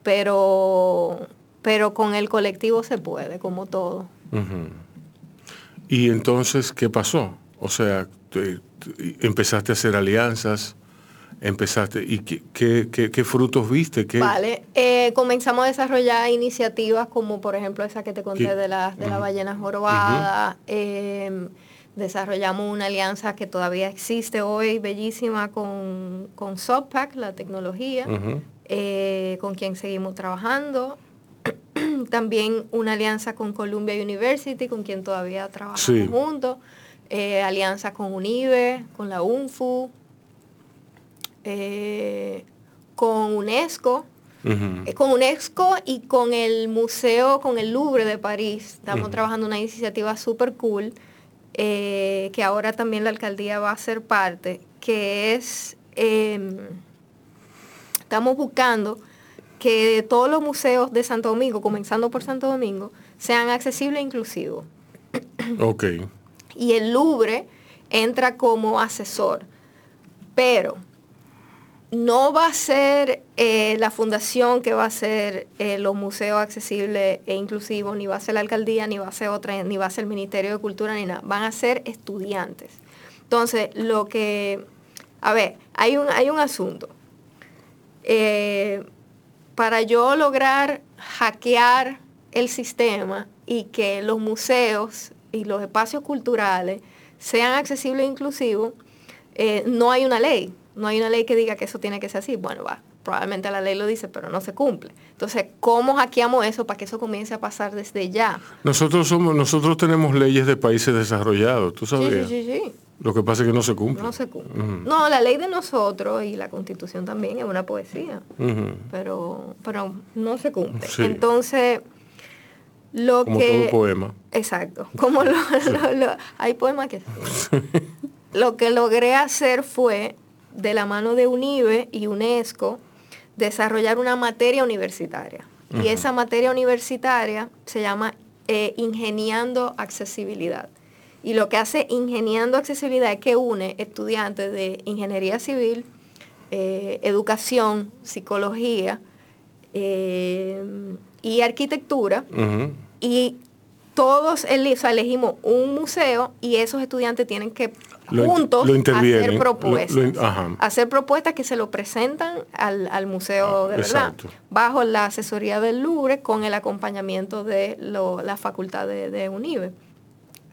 G: pero, pero con el colectivo se puede, como todo.
C: Y entonces, ¿qué pasó? O sea, te- te- empezaste a hacer alianzas, empezaste, ¿y qué, qué- qué- qué frutos viste? ¿Qué,
G: Vale, eh, comenzamos a desarrollar iniciativas como por ejemplo esa que te conté de la, de la
C: Ujú.
G: ballena jorobada. eh, desarrollamos una alianza que todavía existe hoy, bellísima, con, con Softpack, la tecnología, eh, con quien seguimos trabajando. También una alianza con Columbia University, con quien todavía trabajamos
C: Sí.
G: juntos. Eh, alianza con UNIBE, con la UNFU, eh, con UNESCO, eh, con UNESCO y con el museo, con el Louvre de París. Estamos
C: Ujú.
G: trabajando una iniciativa súper cool, eh, que ahora también la alcaldía va a ser parte, que es, em, estamos buscando que todos los museos de Santo Domingo, comenzando por Santo Domingo, sean accesibles e inclusivos
C: Ok.
G: y el Louvre entra como asesor. Pero no va a ser eh, la fundación que va a ser eh, los museos accesibles e inclusivos, ni va a ser la alcaldía, ni va a ser otra, ni va a ser el Ministerio de Cultura, ni nada. Van a ser estudiantes. Entonces, lo que, a ver, hay un, hay un asunto. Eh, para yo lograr hackear el sistema y que los museos y los espacios culturales sean accesibles e inclusivos, no hay una ley. No hay una ley que diga que eso tiene que ser así. Bueno, va, probablemente la ley lo dice, pero no se cumple. Entonces, ¿cómo hackeamos eso para que eso comience a pasar desde ya?
C: Nosotros somos, nosotros tenemos leyes de países desarrollados, ¿tú
G: Sí, sí,
C: sabías?
G: sí, sí.
C: Lo que pasa es que no se cumple.
G: No se cumple. No, la ley de nosotros y la constitución también es una poesía. Pero, pero no se cumple.
C: Sí.
G: Entonces, lo
C: Como
G: que...
C: todo poema.
G: Exacto. Como lo, lo- lo- hay poemas que... lo que logré hacer fue, de la mano de UNIBE y UNESCO, desarrollar una materia universitaria. Y esa materia universitaria se llama eh, Ingeniando Accesibilidad. Y lo que hace Ingeniando Accesibilidad es que une estudiantes de ingeniería civil, eh, educación, psicología eh, y arquitectura. Y todos o sea, elegimos un museo y esos estudiantes tienen que
C: Lo
G: juntos
C: lo
G: hacer propuestas.
C: lo.
G: Hacer propuestas que se lo presentan al, al museo de verdad.
C: exacto.
G: Bajo la asesoría del Louvre con el acompañamiento de la facultad de, de UNIBE.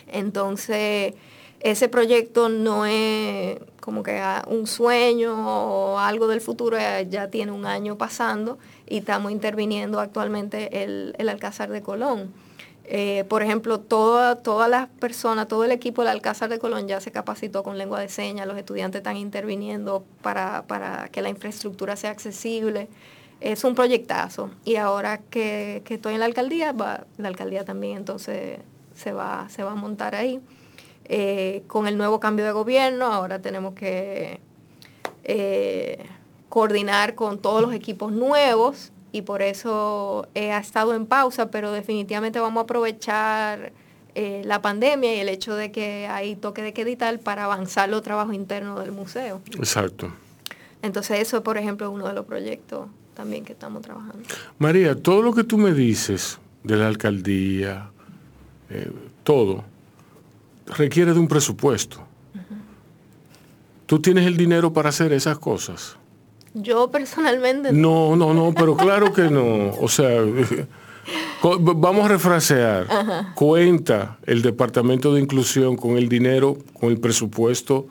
G: Entonces, ese proyecto no es como que ah, un sueño o algo del futuro, eh, ya tiene un año pasando y estamos interviniendo actualmente el, el Alcázar de Colón. Eh, por ejemplo, toda- todas las personas, todo el equipo del Alcázar de Colón ya se capacitó con lengua de señas, los estudiantes están interviniendo para, para que la infraestructura sea accesible. Es un proyectazo y ahora que, que estoy en la alcaldía, la alcaldía también entonces se va, se va a montar ahí. Eh, con el nuevo cambio de gobierno, ahora tenemos que eh, coordinar con todos los equipos nuevos y por eso eh, ha estado en pausa, pero definitivamente vamos a aprovechar eh, la pandemia y el hecho de que hay toque de queda y tal para avanzar los trabajos internos del museo.
C: Exacto.
G: Entonces eso, por ejemplo, es uno de los proyectos también que estamos trabajando.
C: María, todo lo que tú me dices de la alcaldía, eh, todo, requiere de un presupuesto. ¿Tú tienes el dinero para hacer esas cosas?
G: Yo personalmente
C: No, no, no, pero claro que no. O sea, vamos a refrasear.
G: Ajá.
C: Cuenta el Departamento de Inclusión con el dinero, con el presupuesto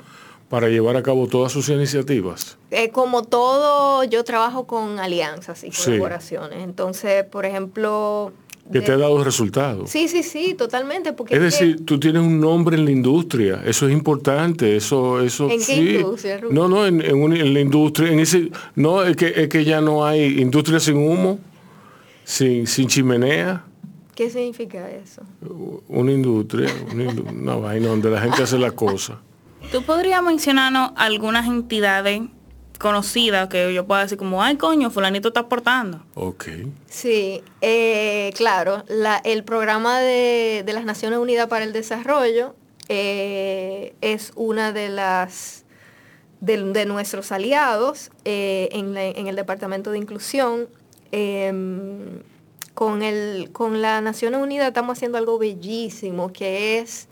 C: para llevar a cabo todas sus iniciativas.
G: Eh, como todo, yo trabajo con alianzas y
C: Sí.
G: colaboraciones. Entonces, por ejemplo...
C: Que
G: de-
C: te ha dado resultados.
G: Sí, sí, sí, totalmente. Porque
C: Es
G: que-
C: decir, tú tienes un nombre en la industria, eso es importante, eso, eso
G: ¿En qué industria, Rubén?
C: No, no, en, en un- en la industria, en ese, no, es que, es que ya no hay industria sin humo, sin, sin chimenea,
G: ¿Qué significa eso?
C: una industria, una, indu- una vaina donde la gente hace la cosa.
F: ¿Tú podrías mencionarnos algunas entidades conocidas que yo pueda decir como, ay coño, fulanito está aportando?
C: Ok.
G: Sí, eh, claro, la- el programa de, de las Naciones Unidas para el Desarrollo eh, es una de las de, de nuestros aliados eh, en, la- en el Departamento de Inclusión. Em, con, el, con la Naciones Unidas estamos haciendo algo bellísimo, que es,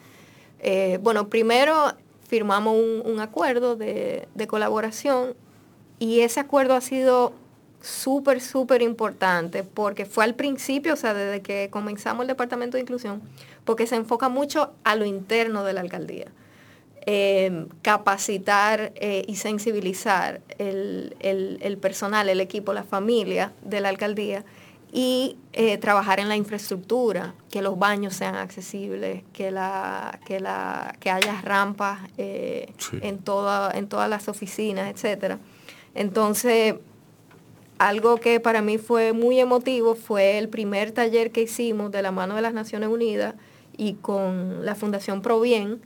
G: eh, bueno, primero firmamos un, un acuerdo de, de colaboración y ese acuerdo ha sido súper, súper importante porque fue al principio, o sea, desde que comenzamos el Departamento de Inclusión, porque se enfoca mucho a lo interno de la alcaldía. Eh, capacitar eh, y sensibilizar el, el- el personal, el equipo, la familia de la alcaldía y eh, trabajar en la infraestructura, que los baños sean accesibles, que, la, que, la, que haya rampas eh, en, toda, en todas las oficinas, etcétera. Entonces, algo que para mí fue muy emotivo fue el primer taller que hicimos de la mano de las Naciones Unidas y con la Fundación Provien,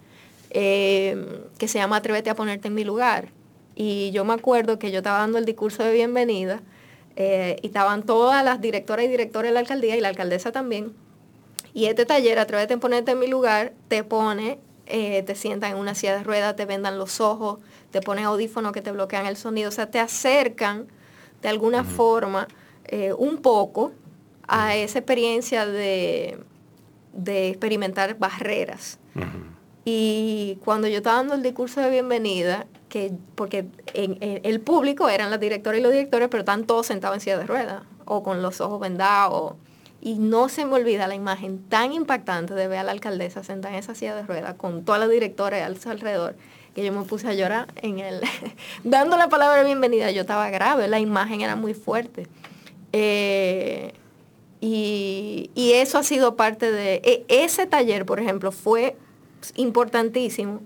G: eh, que se llama Atrévete a ponerte en mi lugar. Y yo me acuerdo que yo estaba dando el discurso de bienvenida eh, y estaban todas las directoras y directores de la alcaldía y la alcaldesa también. Y este taller, Atrévete a ponerte en mi lugar, te pone, eh, te sientan en una silla de ruedas, te vendan los ojos, te ponen audífonos que te bloquean el sonido, o sea, te acercan de alguna forma eh, un poco a esa experiencia de, de experimentar barreras. Y cuando yo estaba dando el discurso de bienvenida, que porque en, en- el público eran las directoras y los directores, pero están todos sentados en silla de ruedas o con los ojos vendados. Y no se me olvida la imagen tan impactante de ver a la alcaldesa sentada en esa silla de ruedas con todas las directoras su alrededor, que yo me puse a llorar en el, dando la palabra de bienvenida. Yo estaba grave, la imagen era muy fuerte. Eh, y, y eso ha sido parte de... e- ese taller, por ejemplo, fue importantísimo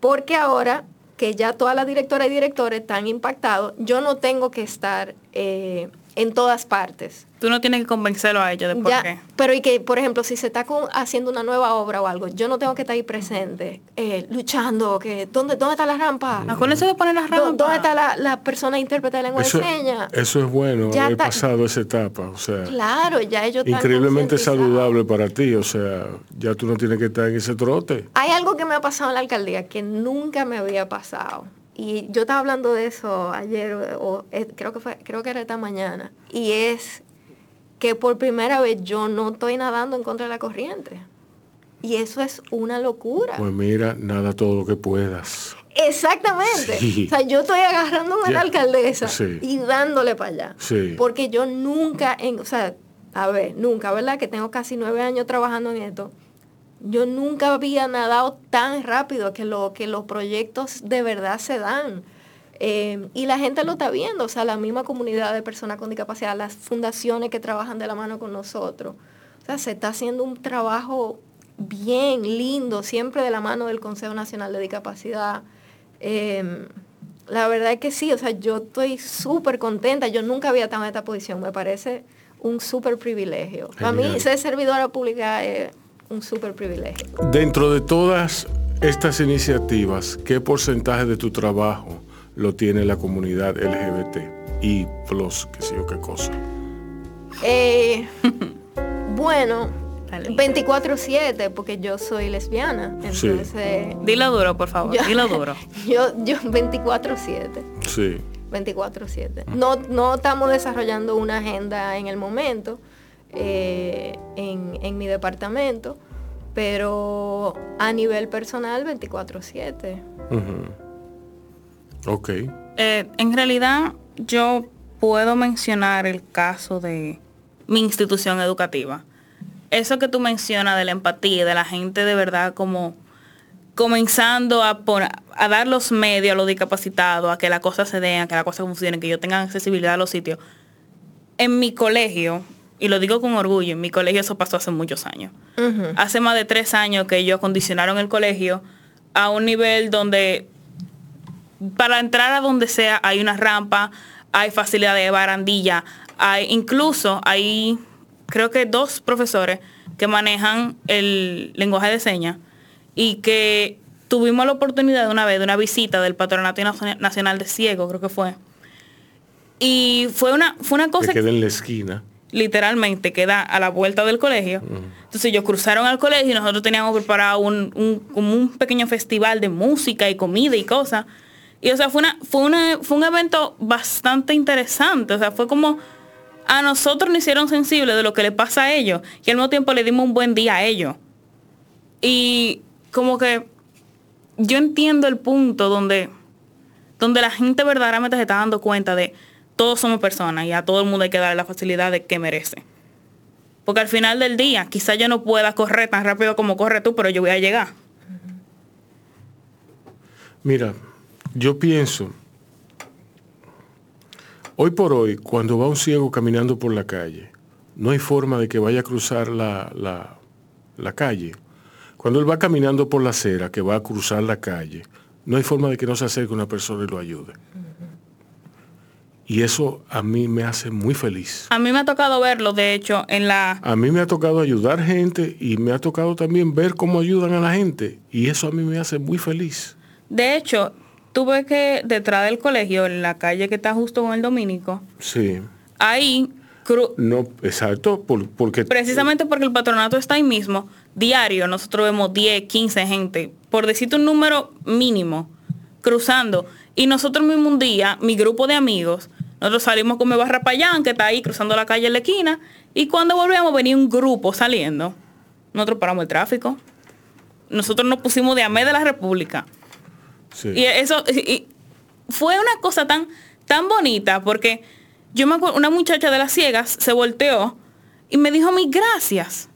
G: porque ahora que ya todas las directoras y directores están impactados, yo no tengo que estar eh, en todas partes.
F: Tú no tienes que convencerlo a ellos de por
G: Ya,
F: qué.
G: pero y que, por ejemplo, si se está con- haciendo una nueva obra o algo, yo no tengo que estar ahí presente, eh, luchando, que ¿dónde, ¿dónde está la rampa?
F: Acuérdense de poner las
G: ¿Dó-
F: rampas.
G: ¿Dónde está la, la persona intérprete de lengua
C: Eso,
G: de señas?
C: eso es bueno,
G: Ya está-
C: pasado esa etapa. O sea,
G: Claro, ya ellos
C: increíblemente saludable para ti. O sea, ya tú no tienes que estar en ese trote.
G: Hay algo que me ha pasado en la alcaldía que nunca me había pasado. Y yo estaba hablando de eso ayer, o eh, creo que fue, creo que era esta mañana. Y es que por primera vez yo no estoy nadando en contra de la corriente. Y eso es una locura.
C: Pues mira, nada todo lo que puedas.
G: Exactamente.
C: Sí.
G: O sea, yo estoy agarrándome a la alcaldesa
C: Sí.
G: y dándole para allá.
C: Sí.
G: Porque yo nunca, en, o sea, a ver, nunca, ¿verdad? Que tengo casi nueve años trabajando en esto. Yo nunca había nadado tan rápido que, lo, que los proyectos de verdad se dan. Eh, y la gente lo está viendo, o sea, la misma comunidad de personas con discapacidad, las fundaciones que trabajan de la mano con nosotros. O sea, se está haciendo un trabajo bien lindo, siempre de la mano del Consejo Nacional de Discapacidad. Eh, la verdad es que sí, o sea, yo estoy súper contenta, yo nunca había estado en esta posición, me parece un súper privilegio. Para mí ser servidora pública es un súper privilegio.
C: Dentro de todas estas iniciativas, ¿qué porcentaje de tu trabajo lo tiene la comunidad LGBT y plus, qué sé yo qué cosa?
G: Eh, bueno,
F: Dale.
G: 24/7, porque yo soy lesbiana,
C: Sí.
G: entonces...
F: Dilo duro, por favor.
G: yo-
F: Dilo duro.
G: Yo, yo 24/7.
C: Sí.
G: 24/7. No, no estamos desarrollando una agenda en el momento eh, en, en mi departamento, pero a nivel personal 24/7.
C: Ujú. Ok.
F: Eh, en realidad, yo puedo mencionar el caso de mi institución educativa. Eso que tú mencionas de la empatía, de la gente de verdad como comenzando a, pon- a dar los medios a los discapacitados, a que las cosas se den, a que las cosas funcionen, que yo tenga accesibilidad a los sitios. En mi colegio, y lo digo con orgullo, en mi colegio eso pasó hace muchos años. Hace más de tres años que ellos acondicionaron el colegio a un nivel donde para entrar a donde sea hay una rampa, hay facilidad de barandilla, hay incluso hay creo que dos profesores que manejan el lenguaje de señas y que tuvimos la oportunidad de una vez de una visita del Patronato Nacional- de Ciego, creo que fue. Y fue una fue una
C: Que
F: cosa
C: queda en la esquina.
F: Literalmente queda a la vuelta del colegio. Entonces ellos cruzaron al colegio y nosotros teníamos preparado un, un- como un pequeño festival de música y comida y cosas. Y o sea, fue, una, fue, una, fue un evento bastante interesante. O sea, fue como a nosotros nos hicieron sensibles de lo que le pasa a ellos y al mismo tiempo le dimos un buen día a ellos. Y como que yo entiendo el punto donde, donde la gente verdaderamente se está dando cuenta de todos somos personas y a todo el mundo hay que darle la facilidad de que merece. Porque al final del día, quizá yo no pueda correr tan rápido como corre tú, pero yo voy a llegar.
C: Mira, yo pienso, hoy por hoy, cuando va un ciego caminando por la calle, no hay forma de que vaya a cruzar la, la- la calle. Cuando él va caminando por la acera, que va a cruzar la calle, no hay forma de que no se acerque una persona y lo ayude. Y eso a mí me hace muy feliz.
F: A mí me ha tocado verlo, de hecho, en la...
C: A mí me ha tocado ayudar gente y me ha tocado también ver cómo ayudan a la gente. Y eso a mí me hace muy feliz.
F: De hecho, tuve que, detrás del colegio, en la calle que está justo con el Domínico,
C: Sí.
F: ahí, cru-
C: No, exacto, por- porque
F: precisamente porque el patronato está ahí mismo, diario, nosotros vemos 10, 15 gente, por decirte un número mínimo, cruzando. Y nosotros mismo un día, mi grupo de amigos, nosotros salimos con mi barra payán, que está ahí cruzando la calle en la esquina, y cuando volvíamos venía un grupo saliendo. Nosotros paramos el tráfico. Nosotros nos pusimos de AME de la República.
C: Sí.
F: Y eso y- fue una cosa tan, tan bonita porque yo me acuerdo, una muchacha de las ciegas se volteó y me dijo mis gracias.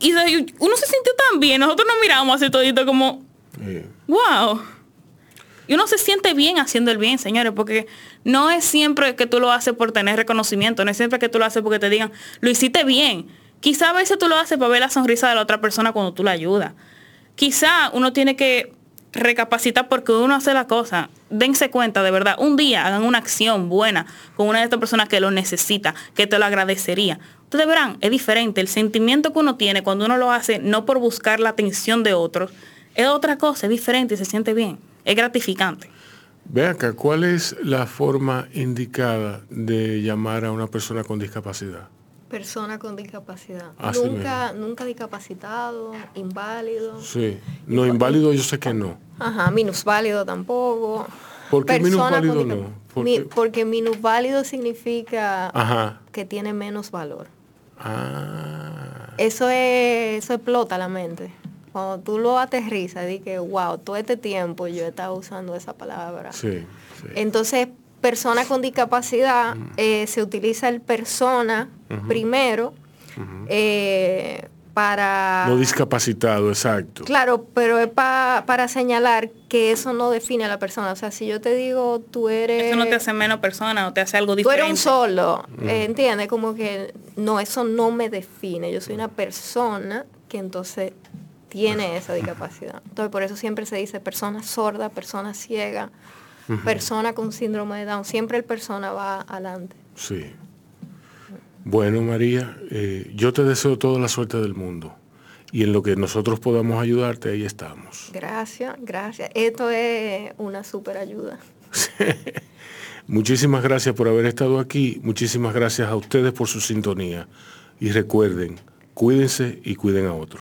F: Y uno se sintió tan bien, nosotros nos miramos así todito como, wow. Y uno se siente bien haciendo el bien, señores, porque no es siempre que tú lo haces por tener reconocimiento, no es siempre que tú lo haces porque te digan, lo hiciste bien. Quizá a veces tú lo haces para ver la sonrisa de la otra persona cuando tú la ayudas. Quizá uno tiene que, recapacitar porque uno hace la cosa. Dense cuenta, de verdad, un día hagan una acción buena con una de estas personas que lo necesita, que te lo agradecería. Ustedes verán, es diferente. El sentimiento que uno tiene cuando uno lo hace no por buscar la atención de otros, es otra cosa, es diferente y se siente bien. Es gratificante.
C: Ve acá, ¿cuál es la forma indicada de llamar a una persona con discapacidad?
G: Persona con discapacidad.
C: Así
G: nunca, nunca discapacitado, inválido.
C: Sí. No, inválido yo sé que no.
G: Ajá, minusválido tampoco.
C: ¿Por qué minusválido no? ¿Por
G: Mi-
C: qué?
G: porque minusválido significa
C: Ajá.
G: que tiene menos valor.
C: Ah.
G: Eso es, eso explota la mente. Cuando tú lo aterrizas, di que, wow, todo este tiempo yo he estado usando esa palabra.
C: Sí, sí.
G: Entonces, persona con discapacidad, eh, se utiliza el persona primero eh, para...
C: No discapacitado, exacto.
G: Claro, pero es pa- para señalar que eso no define a la persona. O sea, si yo te digo, tú eres...
F: Eso no te hace menos persona o te hace algo
G: Tú
F: diferente.
G: eres un solo, eh, ¿entiendes? Como que no, eso no me define. Yo soy una persona que entonces tiene esa discapacidad. Entonces, por eso siempre se dice persona sorda, persona ciega, persona con síndrome de Down. Siempre el persona va adelante.
C: Sí. Bueno, María, eh, yo te deseo toda la suerte del mundo. Y en lo que nosotros podamos ayudarte, ahí estamos.
G: Gracias, gracias. Esto es una super ayuda.
C: Muchísimas gracias por haber estado aquí. Muchísimas gracias a ustedes por su sintonía. Y recuerden, cuídense y cuiden a otros.